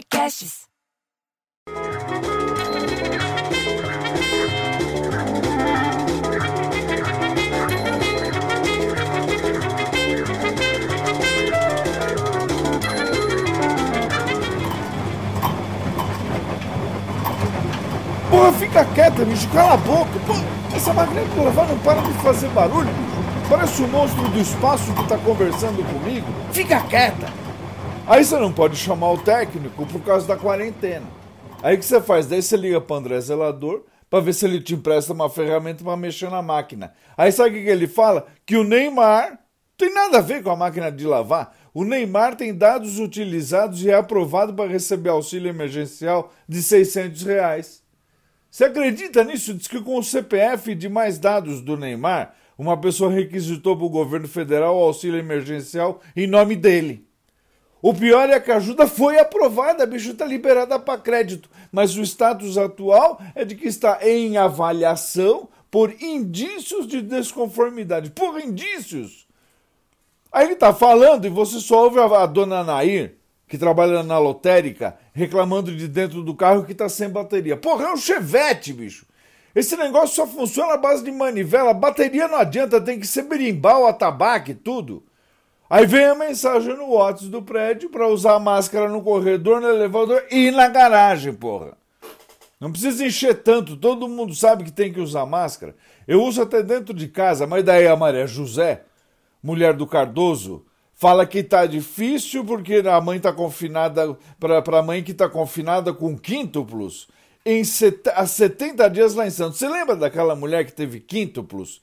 podcasts. Porra, fica quieta, bicho, cala a boca. Pô, essa máquina de lavar não para de fazer barulho, bicho. Parece um monstro do espaço que tá conversando comigo. Fica quieta. Aí você não pode chamar o técnico por causa da quarentena. Aí o que você faz? Daí você liga pro André Zelador pra ver se ele te empresta uma ferramenta pra mexer na máquina. Aí sabe o que ele fala? Que o Neymar tem nada a ver com a máquina de lavar. O Neymar tem dados utilizados e é aprovado para receber auxílio emergencial de 600 reais. Você acredita nisso? Diz que com o CPF de mais dados do Neymar, uma pessoa requisitou para o governo federal o auxílio emergencial em nome dele. O pior é que a ajuda foi aprovada, bicho está liberada para crédito, mas o status atual é de que está em avaliação por indícios de desconformidade. Por indícios! Aí ele está falando e você só ouve a, a dona Nair, que trabalha na lotérica, reclamando de dentro do carro que está sem bateria. Porra, é um chevette, bicho! Esse negócio só funciona à base de manivela, bateria não adianta, tem que ser berimbau, atabaque, tudo. Aí vem a mensagem no WhatsApp do prédio para usar a máscara no corredor, no elevador e na garagem, porra. Não precisa encher tanto, todo mundo sabe que tem que usar máscara. Eu uso até dentro de casa, mas daí a Maria José, mulher do Cardoso, fala que tá difícil porque a mãe tá confinada, para a mãe que tá confinada com quíntuplos, em set, há 70 dias lá em Santos. Você lembra daquela mulher que teve quíntuplos?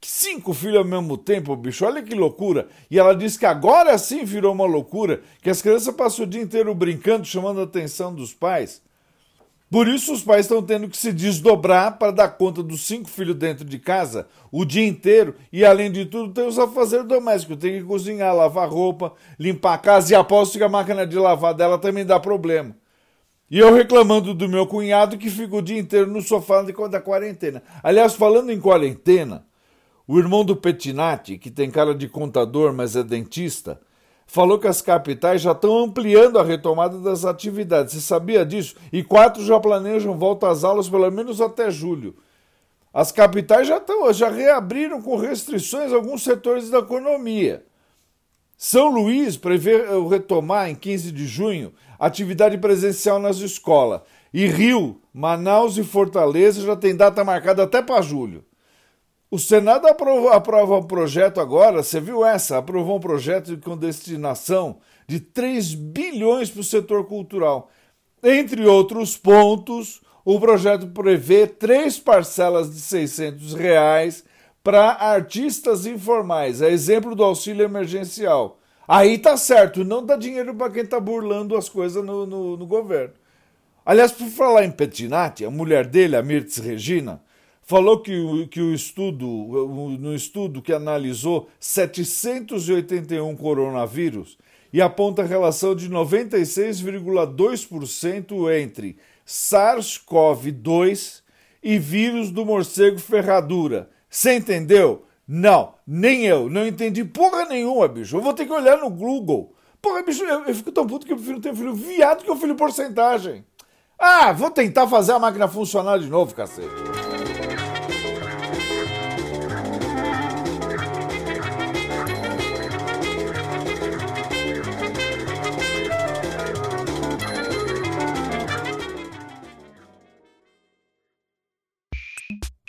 Cinco filhos ao mesmo tempo, bicho, olha que loucura. E ela disse que agora sim virou uma loucura, que as crianças passam o dia inteiro brincando, chamando a atenção dos pais. Por isso os pais estão tendo que se desdobrar para dar conta dos cinco filhos dentro de casa o dia inteiro e, além de tudo, tem os afazeres domésticos. Tem que cozinhar, lavar roupa, limpar a casa e aposto que a máquina de lavar dela também dá problema. E eu reclamando do meu cunhado que fica o dia inteiro no sofá da quarentena. Aliás, falando em quarentena, o irmão do Petinati, que tem cara de contador, mas é dentista, falou que as capitais já estão ampliando a retomada das atividades. Você sabia disso? E quatro já planejam volta às aulas pelo menos até julho. As capitais já, estão, já reabriram com restrições alguns setores da economia. São Luís prevê retomar em 15 de junho atividade presencial nas escolas. E Rio, Manaus e Fortaleza já tem data marcada até para julho. O Senado aprova, um projeto agora, você viu essa? Aprovou um projeto com destinação de 3 bilhões para o setor cultural. Entre outros pontos, o projeto prevê três parcelas de 600 reais para artistas informais, é exemplo do auxílio emergencial. Aí tá certo, não dá dinheiro para quem tá burlando as coisas no, no, no governo. Aliás, por falar em Petinati, a mulher dele, a Mirtz Regina, falou que que o estudo, no estudo que analisou 781 coronavírus e aponta relação de 96,2% entre SARS-CoV-2 e vírus do morcego ferradura. Você entendeu? Não, nem eu. Não entendi porra nenhuma, bicho. Eu vou ter que olhar no Google. Porra, bicho, eu, eu fico tão puto que eu prefiro ter filho viado que eu filho porcentagem. Ah, vou tentar fazer a máquina funcionar de novo, cacete.